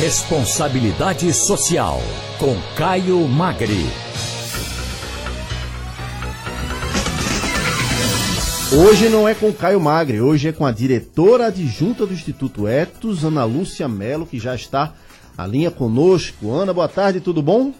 Responsabilidade Social, com Caio Magri. Hoje não é com Caio Magri, hoje é com a diretora adjunta do Instituto Etos, Ana Lúcia Melo, que já está à linha conosco. Ana, boa tarde, tudo bom?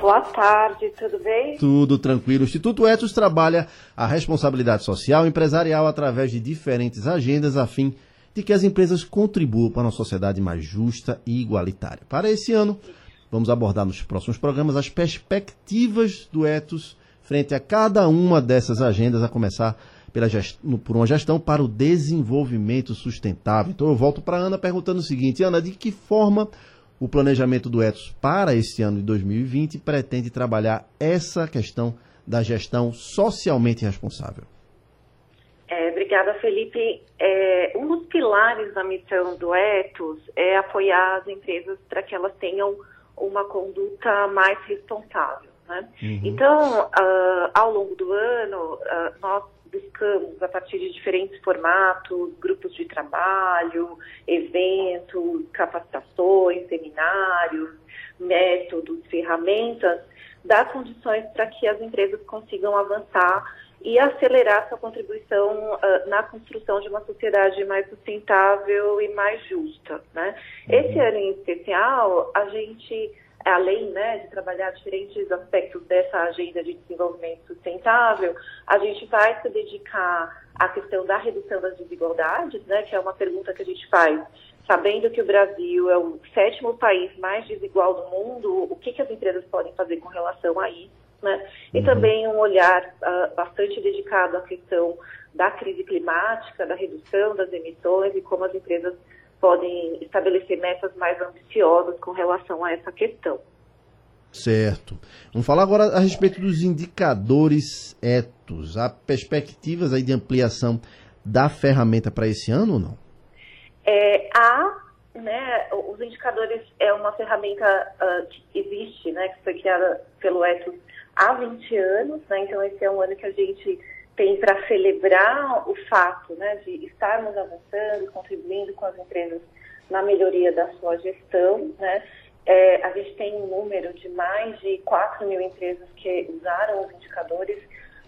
Boa tarde, tudo bem? Tudo tranquilo. O Instituto Etos trabalha a responsabilidade social empresarial através de diferentes agendas a fim de que as empresas contribuam para uma sociedade mais justa e igualitária. Para esse ano, vamos abordar nos próximos programas as perspectivas do Etos frente a cada uma dessas agendas, a começar pela gest... por uma gestão para o desenvolvimento sustentável. Então eu volto para a Ana perguntando o seguinte, Ana, de que forma o planejamento do Etos para este ano de 2020 pretende trabalhar essa questão da gestão socialmente responsável? Obrigada, Felipe. É, um dos pilares da missão do Etos é apoiar as empresas para que elas tenham uma conduta mais responsável. Né? Uhum. Então, uh, ao longo do ano, uh, nós buscamos, a partir de diferentes formatos, grupos de trabalho, eventos, capacitações, seminários, métodos, ferramentas, dar condições para que as empresas consigam avançar e acelerar sua contribuição uh, na construção de uma sociedade mais sustentável e mais justa. Né? Uhum. Esse ano em especial, a gente, além né, de trabalhar diferentes aspectos dessa agenda de desenvolvimento sustentável, a gente vai se dedicar à questão da redução das desigualdades, né, que é uma pergunta que a gente faz sabendo que o Brasil é o sétimo país mais desigual do mundo, o que, que as empresas podem fazer com relação a isso? Né? E uhum. também um olhar uh, bastante dedicado à questão da crise climática, da redução das emissões e como as empresas podem estabelecer metas mais ambiciosas com relação a essa questão. Certo. Vamos falar agora a respeito dos indicadores etos. Há perspectivas aí de ampliação da ferramenta para esse ano ou não? É, há, né, os indicadores é uma ferramenta uh, que existe, né, que foi criada pelo Etos há 20 anos, né? Então esse é um ano que a gente tem para celebrar o fato, né, de estarmos avançando, contribuindo com as empresas na melhoria da sua gestão, né? É, a gente tem um número de mais de 4 mil empresas que usaram os indicadores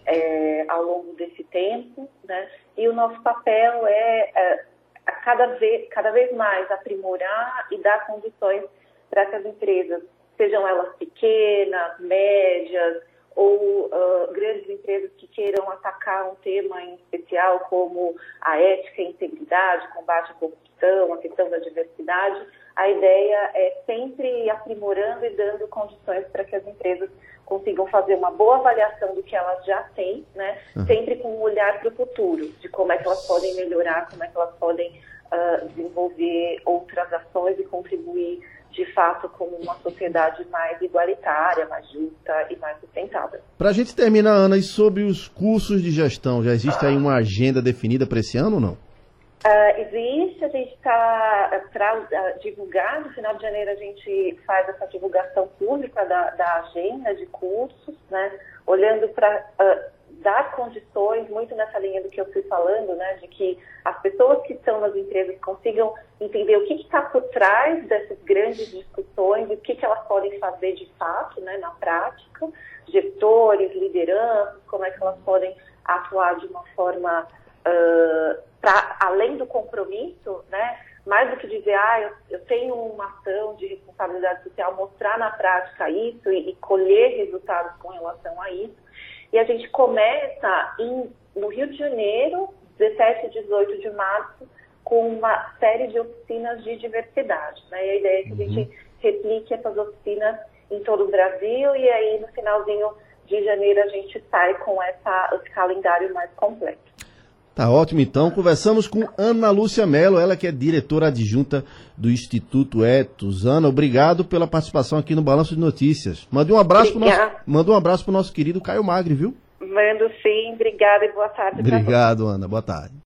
é, ao longo desse tempo, né? E o nosso papel é, é cada, vez, cada vez mais aprimorar e dar condições para que as empresas sejam elas pequenas, médias ou uh, grandes empresas que queiram atacar um tema em especial como a ética e integridade, combate à corrupção, a questão da diversidade, a ideia é sempre aprimorando e dando condições para que as empresas consigam fazer uma boa avaliação do que elas já têm, né? Uhum. Sempre com um olhar para o futuro, de como é que elas podem melhorar, como é que elas podem uh, desenvolver outras ações e contribuir de fato como uma sociedade mais igualitária, mais justa e mais sustentável. Para a gente terminar, Ana, e sobre os cursos de gestão, já existe aí uma agenda definida para esse ano ou não? Uh, existe, a gente está para uh, divulgar, no final de janeiro a gente faz essa divulgação pública da, da agenda de cursos, né, olhando para uh, dar condições, muito nessa linha do que eu fui falando, né, de que as pessoas que estão nas empresas consigam entender o que está por trás dessas grandes discussões o que, que elas podem fazer de fato, né, na prática, gestores, lideranças, como é que elas podem atuar de uma forma uh, além do compromisso, né, mais do que dizer, ah, eu, eu, tenho uma ação de responsabilidade social, mostrar na prática isso e, e colher resultados com relação a isso. E a gente começa em, no Rio de Janeiro, 17 e 18 de março, com uma série de oficinas de diversidade. Né? E a ideia é que a gente uhum. replique essas oficinas em todo o Brasil e aí no finalzinho de janeiro a gente sai com essa, esse calendário mais completo. Tá ótimo, então. Conversamos com Ana Lúcia Mello, ela que é diretora adjunta do Instituto Etos. Ana, obrigado pela participação aqui no Balanço de Notícias. Mande um abraço para nosso, manda um abraço para o nosso querido Caio Magri, viu? Mando sim, obrigada e boa tarde. Obrigado, Ana. Boa tarde.